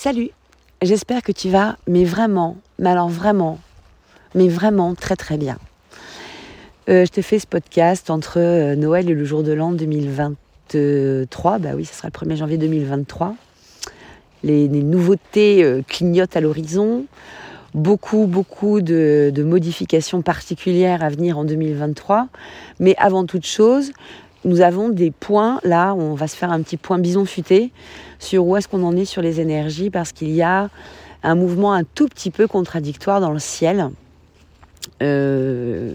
Salut, j'espère que tu vas, mais vraiment, mais alors vraiment, mais vraiment très très bien. Euh, je t'ai fait ce podcast entre euh, Noël et le jour de l'an 2023, bah oui, ce sera le 1er janvier 2023. Les, nouveautés euh, clignotent à l'horizon, beaucoup, beaucoup de, modifications particulières à venir en 2023. Mais avant toute chose, nous avons des points, là, on va se faire un petit point bison futé sur où est-ce qu'on en est sur les énergies, parce qu'il y a un mouvement un tout petit peu contradictoire dans le ciel, euh,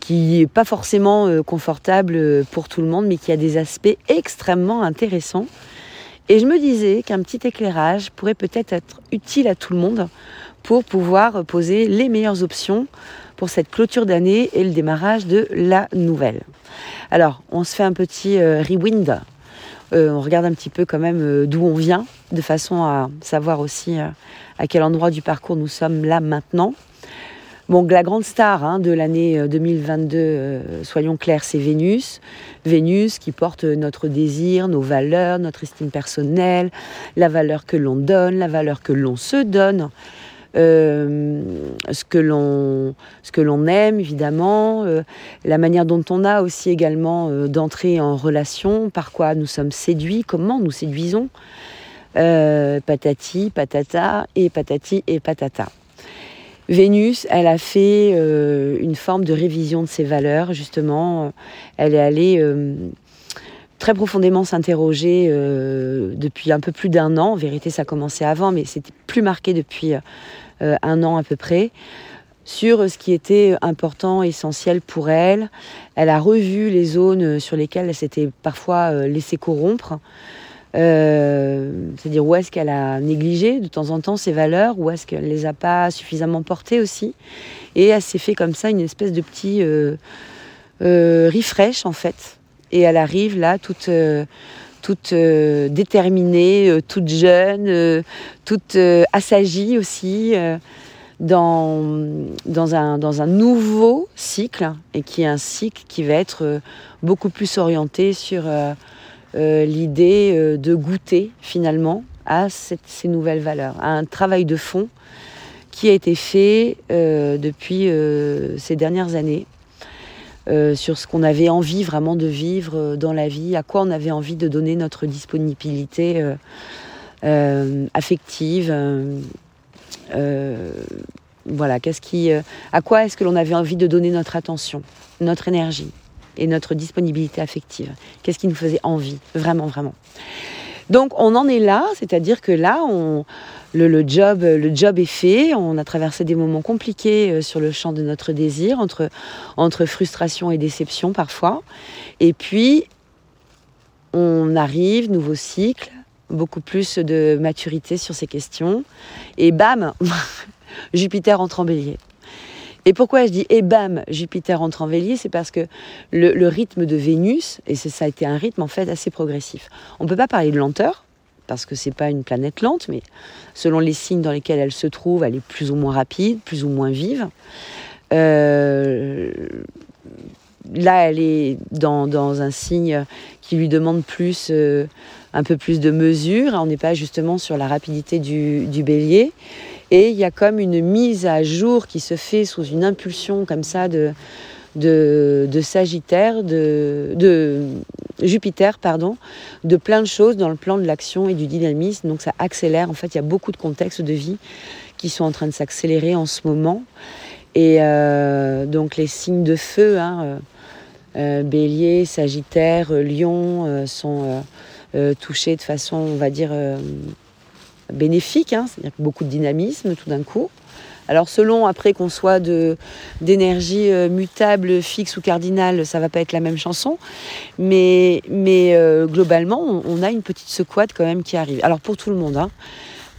qui n'est pas forcément euh, confortable pour tout le monde, mais qui a des aspects extrêmement intéressants. Et je me disais qu'un petit éclairage pourrait peut-être être utile à tout le monde pour pouvoir poser les meilleures options pour cette clôture d'année et le démarrage de la nouvelle. Alors, on se fait un petit euh, rewind. Euh, on regarde un petit peu quand même euh, d'où on vient, de façon à savoir aussi à quel endroit du parcours nous sommes là maintenant. Bon, la grande star hein, de l'année 2022, soyons clairs, c'est Vénus. Vénus qui porte notre désir, nos valeurs, notre estime personnelle, la valeur que l'on donne, la valeur que l'on se donne. Euh, ce que l'on aime évidemment, euh, la manière dont on a aussi également euh, d'entrer en relation, par quoi nous sommes séduits, comment nous séduisons, patati, patata et patati et patata. Vénus, elle a fait une forme de révision de ses valeurs, justement. Elle est allée très profondément s'interroger depuis un peu plus d'un an. En vérité, ça a commencé avant, mais c'était plus marqué depuis euh, un an à peu près, sur ce qui était important, essentiel pour elle. Elle a revu les zones sur lesquelles elle s'était parfois euh, laissée corrompre. Euh, c'est-à-dire où est-ce qu'elle a négligé de temps en temps ses valeurs, où est-ce qu'elle les a pas suffisamment portées aussi? Et elle s'est fait comme ça une espèce de petit refresh en fait. Et elle arrive là toute toute euh, déterminée, euh, toute jeune, euh, toute assagie aussi, dans, dans, un, dans un nouveau cycle, et qui est un cycle qui va être beaucoup plus orienté sur l'idée de goûter finalement à ces nouvelles valeurs, à un travail de fond qui a été fait depuis ces dernières années euh, sur ce qu'on avait envie vraiment de vivre euh, dans la vie, à quoi on avait envie de donner notre disponibilité euh, affective. voilà, qu'est-ce qui, à quoi est-ce que l'on avait envie de donner notre attention, notre énergie et notre disponibilité affective? Qu'est-ce qui nous faisait envie, vraiment, vraiment? Donc on en est là, c'est-à-dire que là, on, le, job, le job est fait. On a traversé des moments compliqués euh, sur le champ de notre désir, entre, entre frustration et déception parfois. Et puis, on arrive, nouveau cycle, beaucoup plus de maturité sur ces questions. Et bam, Jupiter entre en bélier. Et pourquoi je dis et bam, Jupiter entre en bélier C'est parce que le, rythme de Vénus, et ça a été un rythme en fait assez progressif. On ne peut pas parler de lenteur, parce que c'est pas une planète lente, mais selon les signes dans lesquels elle se trouve, elle est plus ou moins rapide, plus ou moins vive. Euh, là, elle est dans, un signe qui lui demande plus, euh, un peu plus de mesure. On n'est pas justement sur la rapidité du, bélier. Et il y a comme une mise à jour qui se fait sous une impulsion comme ça de, de, Sagittaire, de, Jupiter, pardon, de plein de choses dans le plan de l'action et du dynamisme. Donc ça accélère. En fait, il y a beaucoup de contextes de vie qui sont en train de s'accélérer en ce moment. Et euh, donc les signes de feu, hein, euh, euh, Bélier, Sagittaire, Lion, sont touchés de façon, on va dire, bénéfique. Hein, c'est-à-dire beaucoup de dynamisme tout d'un coup. Alors selon après qu'on soit d'énergie euh, mutable, fixe ou cardinale, ça va pas être la même chanson, mais mais euh, globalement on, a une petite secouade quand même qui arrive. Alors pour tout le monde, hein.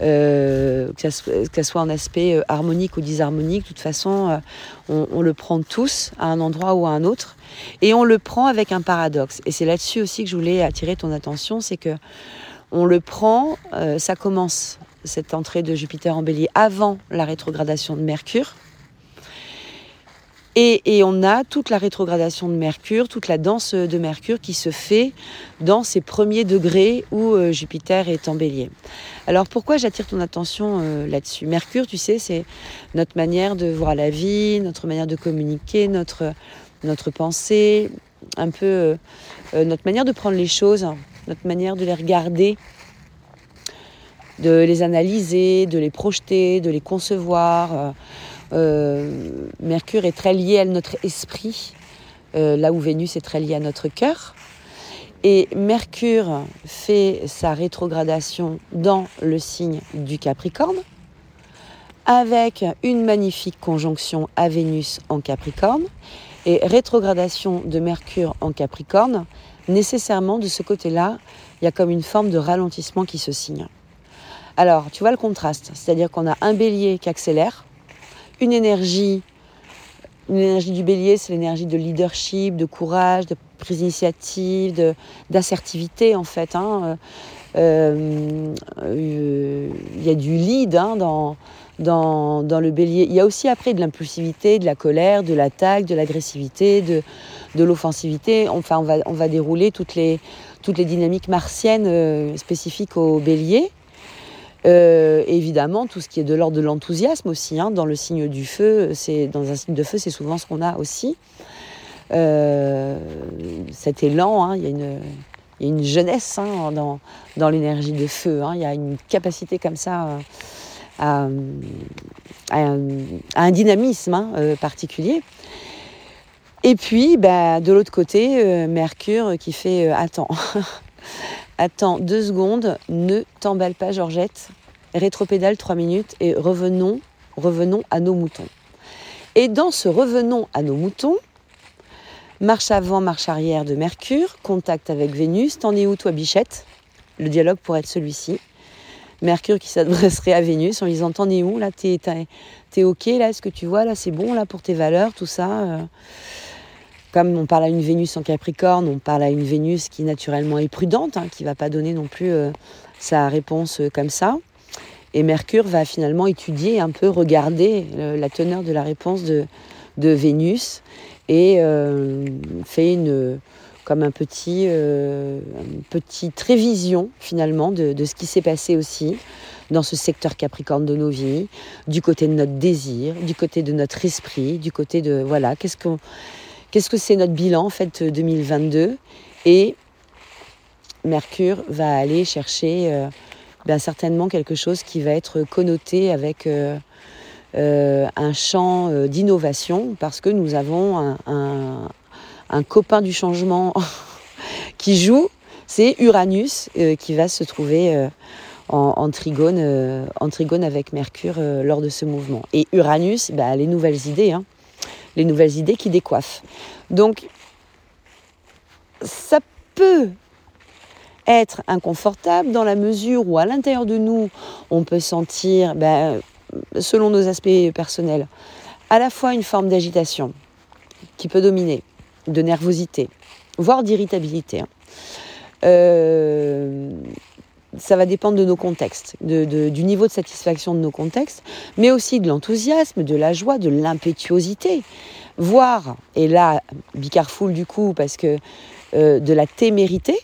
euh, que, soit en aspect harmonique ou disharmonique, de toute façon on, on, le prend tous à un endroit ou à un autre, et on le prend avec un paradoxe. Et c'est là-dessus aussi que je voulais attirer ton attention, c'est que on le prend, ça commence cette entrée de Jupiter en bélier avant la rétrogradation de Mercure. Et, on a toute la rétrogradation de Mercure, toute la danse de Mercure qui se fait dans ces premiers degrés où euh, Jupiter est en bélier. Alors pourquoi j'attire ton attention euh, là-dessus? Mercure, tu sais, c'est notre manière de voir la vie, notre manière de communiquer, notre, pensée, un peu euh, notre manière de prendre les choses, notre manière de les regarder, de les analyser, de les projeter, de les concevoir. Euh, Mercure est très lié à notre esprit, euh, là où Vénus est très liée à notre cœur. Et Mercure fait sa rétrogradation dans le signe du Capricorne, avec une magnifique conjonction à Vénus en Capricorne. Et rétrogradation de Mercure en Capricorne, nécessairement de ce côté-là, il y a comme une forme de ralentissement qui se signe. Alors, tu vois le contraste, c'est-à-dire qu'on a un bélier qui accélère, une énergie. Une énergie du bélier, c'est l'énergie de leadership, de courage, de prise d'initiative, d'assertivité en fait. Hein. Euh, euh, il y a du lead hein, dans, dans, le bélier. Il y a aussi après de l'impulsivité, de la colère, de l'attaque, de l'agressivité, de, l'offensivité. Enfin, on va, dérouler toutes les, dynamiques martiennes euh, spécifiques au bélier. Euh, évidemment, tout ce qui est de l'ordre de l'enthousiasme aussi, hein, dans le signe du feu, c'est dans un signe de feu, c'est souvent ce qu'on a aussi. Euh, cet élan, hein, il, y a une, jeunesse hein, dans, l'énergie de feu. il y a une capacité comme ça à, un, dynamisme particulier. Et puis, bah, de l'autre côté, Mercure qui fait attends. Attends deux secondes, ne t'emballe pas Georgette, rétropédale trois minutes et revenons, revenons à nos moutons. Et dans ce revenons à nos moutons, marche avant, marche arrière de Mercure, contact avec Vénus, t'en es où toi bichette? Le dialogue pourrait être celui-ci. Mercure qui s'adresserait à Vénus en lui disant T'en où là? T'es es, ok là? Est-ce que tu vois là C'est bon là pour tes valeurs, tout ça euh? Comme on parle à une Vénus en Capricorne, on parle à une Vénus qui naturellement est prudente, hein, qui ne va pas donner non plus euh, sa réponse euh, comme ça. Et Mercure va finalement étudier un peu, regarder la teneur de la réponse de, de Vénus et fait une, comme un petit, une petite révision finalement de, ce qui s'est passé aussi dans ce secteur Capricorne de nos vies, du côté de notre désir, du côté de notre esprit, du côté de voilà, qu'est-ce qu'on Qu'est-ce que c'est notre bilan en fait 2022 Et Mercure va aller chercher euh, ben, certainement quelque chose qui va être connoté avec euh, euh, un champ d'innovation parce que nous avons un, copain du changement qui joue, c'est Uranus qui va se trouver en, trigone, en trigone avec Mercure lors de ce mouvement. Et Uranus, ben, les nouvelles idées. Hein les nouvelles idées qui décoiffent. Donc, ça peut être inconfortable dans la mesure où à l'intérieur de nous, on peut sentir, ben, selon nos aspects personnels, à la fois une forme d'agitation qui peut dominer, de nervosité, voire d'irritabilité. Hein. Euh, ça va dépendre de nos contextes, du niveau de satisfaction de nos contextes, mais aussi de l'enthousiasme, de la joie, de l'impétuosité, voire, et là, bicarfoul du coup, parce que euh, de la témérité.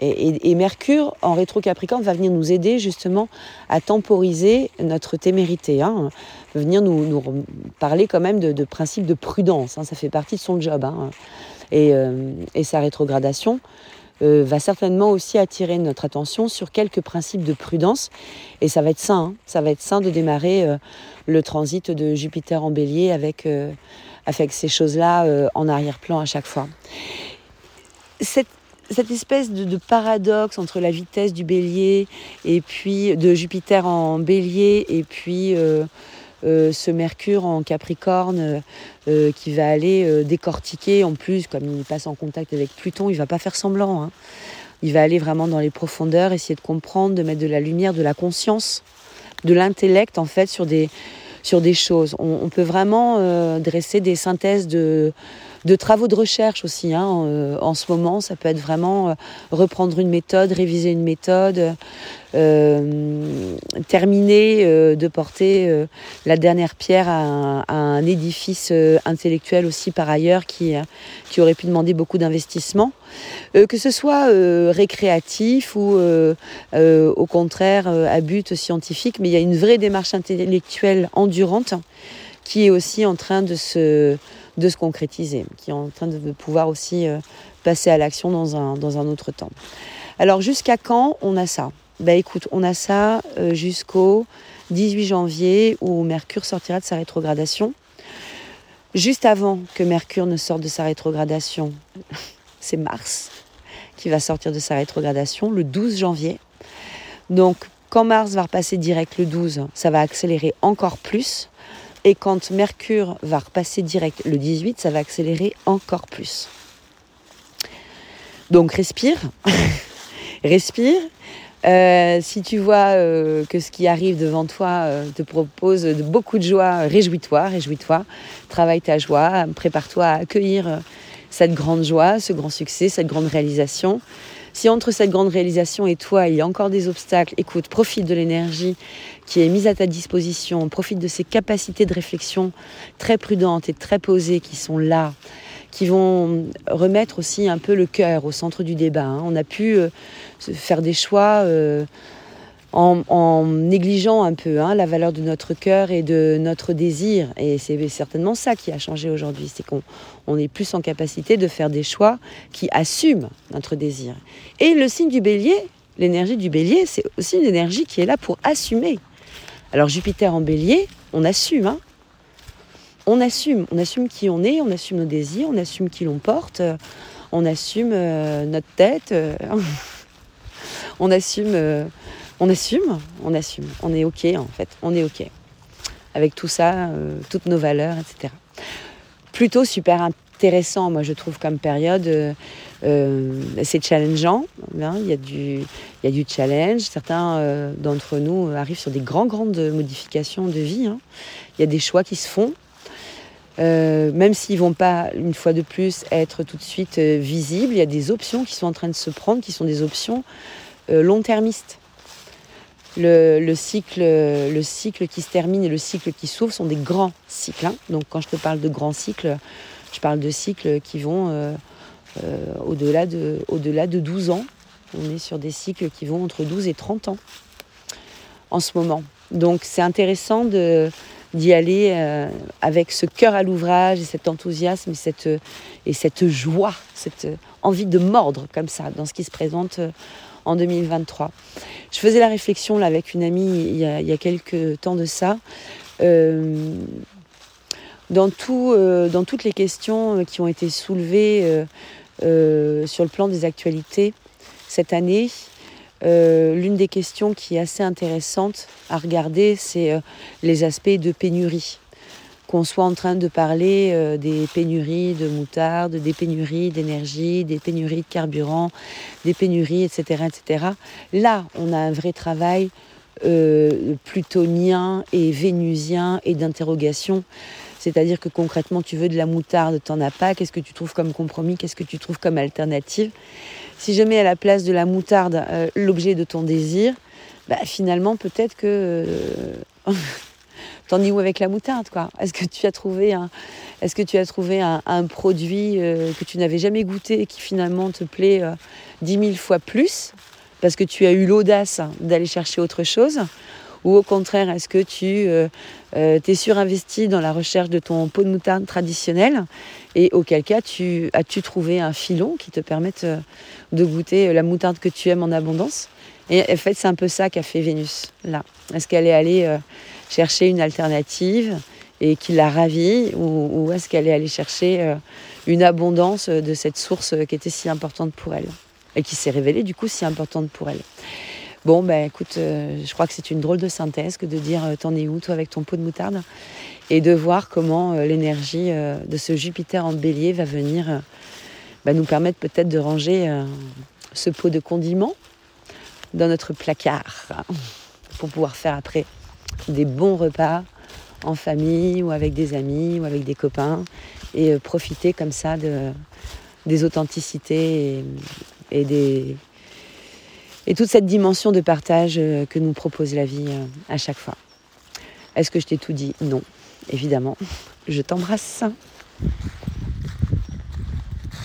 Et, Mercure en rétro-capricorne va venir nous aider justement à temporiser notre témérité, hein, venir nous, parler quand même de, de principe de prudence, hein, ça fait partie de son job. Hein, et, euh, et sa rétrogradation euh, va certainement aussi attirer notre attention sur quelques principes de prudence. Et ça va être sain, ça va être sain de démarrer euh, le transit de Jupiter en bélier avec, avec ces choses-là en arrière-plan à chaque fois. Cette, cette espèce de, paradoxe entre la vitesse du bélier et puis de Jupiter en bélier et puis euh, ce Mercure en Capricorne euh, euh, qui va aller décortiquer. En plus, comme il passe en contact avec Pluton, il va pas faire semblant. Hein. Il va aller vraiment dans les profondeurs, essayer de comprendre, de mettre de la lumière, de la conscience, de l'intellect en fait sur des choses. On, peut vraiment dresser des synthèses de, de travaux de recherche aussi. Hein, en ce moment, ça peut être vraiment reprendre une méthode, réviser une méthode, terminer de porter la dernière pierre à un, édifice intellectuel aussi par ailleurs qui, qui aurait pu demander beaucoup d'investissement. que ce soit récréatif ou au contraire à but scientifique, mais il y a une vraie démarche intellectuelle endurante qui est aussi en train de se, de se concrétiser, qui est en train de pouvoir aussi euh, passer à l'action dans un, dans un autre temps. Alors jusqu'à quand on a ça? Ben écoute, on a ça euh, jusqu'au 18 janvier où Mercure sortira de sa rétrogradation. Juste avant que Mercure ne sorte de sa rétrogradation, c'est Mars qui va sortir de sa rétrogradation le 12 janvier. Donc quand Mars va repasser direct le 12, ça va accélérer encore plus. Et quand Mercure va repasser direct le 18, ça va accélérer encore plus. Donc respire, respire. Euh, si tu vois euh, que ce qui arrive devant toi euh, te propose beaucoup de joie, réjouis-toi, réjouis-toi, travaille ta joie, prépare-toi à accueillir cette grande joie, ce grand succès, cette grande réalisation. Si entre cette grande réalisation et toi, il y a encore des obstacles, écoute, profite de l'énergie qui est mise à ta disposition, profite de ces capacités de réflexion très prudentes et très posées qui sont là, qui vont remettre aussi un peu le cœur au centre du débat. Hein. On a pu euh, faire des choix euh, en, négligeant un peu hein, la valeur de notre cœur et de notre désir. Et c'est certainement ça qui a changé aujourd'hui, c'est qu'on est plus en capacité de faire des choix qui assument notre désir. Et le signe du bélier, l'énergie du bélier, c'est aussi une énergie qui est là pour assumer. Alors Jupiter en bélier, on assume, hein on assume, on assume qui on est, on assume nos désirs, on assume qui l'on porte, on assume euh, notre tête, euh, on assume on assume, on assume, on est ok en fait, on est ok. Avec tout ça, euh, toutes nos valeurs, etc. Plutôt super intéressant, moi je trouve comme période, euh, euh, c'est challengeant, hein, il, y a du, challenge, certains d'entre nous arrivent sur des grandes, grandes modifications de vie, hein. il y a des choix qui se font, même s'ils vont pas, une fois de plus, être tout de suite visibles, il y a des options qui sont en train de se prendre, qui sont des options long-termistes le, cycle, le cycle qui se termine et le cycle qui s'ouvre sont des grands cycles. Hein. Donc quand je te parle de grands cycles, je parle de cycles qui vont euh, euh, au-delà de, au de 12 ans. On est sur des cycles qui vont entre 12 et 30 ans en ce moment. Donc c'est intéressant d'y aller euh, avec ce cœur à l'ouvrage et cet enthousiasme et cette, et cette joie, cette envie de mordre comme ça dans ce qui se présente en 2023. Je faisais la réflexion avec une amie il y a, quelques temps de ça. Euh, euh, dans toutes les questions qui ont été soulevées euh, sur le plan des actualités cette année, l'une des questions qui est assez intéressante à regarder, c'est les aspects de pénurie qu'on soit en train de parler euh, des pénuries de moutarde, des pénuries d'énergie, des pénuries de carburant, des pénuries, etc., etc. Là, on a un vrai travail euh, plutonien et vénusien et d'interrogation. C'est-à-dire que concrètement, tu veux de la moutarde, t'en as pas. Qu'est-ce que tu trouves comme compromis? Qu'est-ce que tu trouves comme alternative? Si je mets à la place de la moutarde euh, l'objet de ton désir, bah, finalement, peut-être que T'en es où avec la moutarde, quoi? Est-ce que tu as trouvé un, produit euh, que tu n'avais jamais goûté et qui finalement te plaît euh, dix mille fois plus parce que tu as eu l'audace d'aller chercher autre chose? Ou au contraire, est-ce que tu euh, t'es surinvesti dans la recherche de ton pot de moutarde traditionnel Et auquel cas, tu, as-tu trouvé un filon qui te permette de goûter la moutarde que tu aimes en abondance? Et en fait, c'est un peu ça qu'a fait Vénus, là. Est-ce qu'elle est allée chercher une alternative et qui la ravit ou, est-ce qu'elle est allée chercher euh, une abondance de cette source qui était si importante pour elle et qui s'est révélée du coup si importante pour elle? Bon, ben écoute, euh, je crois que c'est une drôle de synthèse que de dire euh, t'en es où toi avec ton pot de moutarde? Et de voir comment l'énergie de ce Jupiter en bélier va venir bah, nous permettre peut-être de ranger ce pot de condiments dans notre placard hein, pour pouvoir faire après des bons repas en famille ou avec des amis ou avec des copains et euh, profiter comme ça de, des authenticités et, des, et toute cette dimension de partage euh, que nous propose la vie euh, à chaque fois. Est-ce que je t'ai tout dit? Non, évidemment. Je t'embrasse.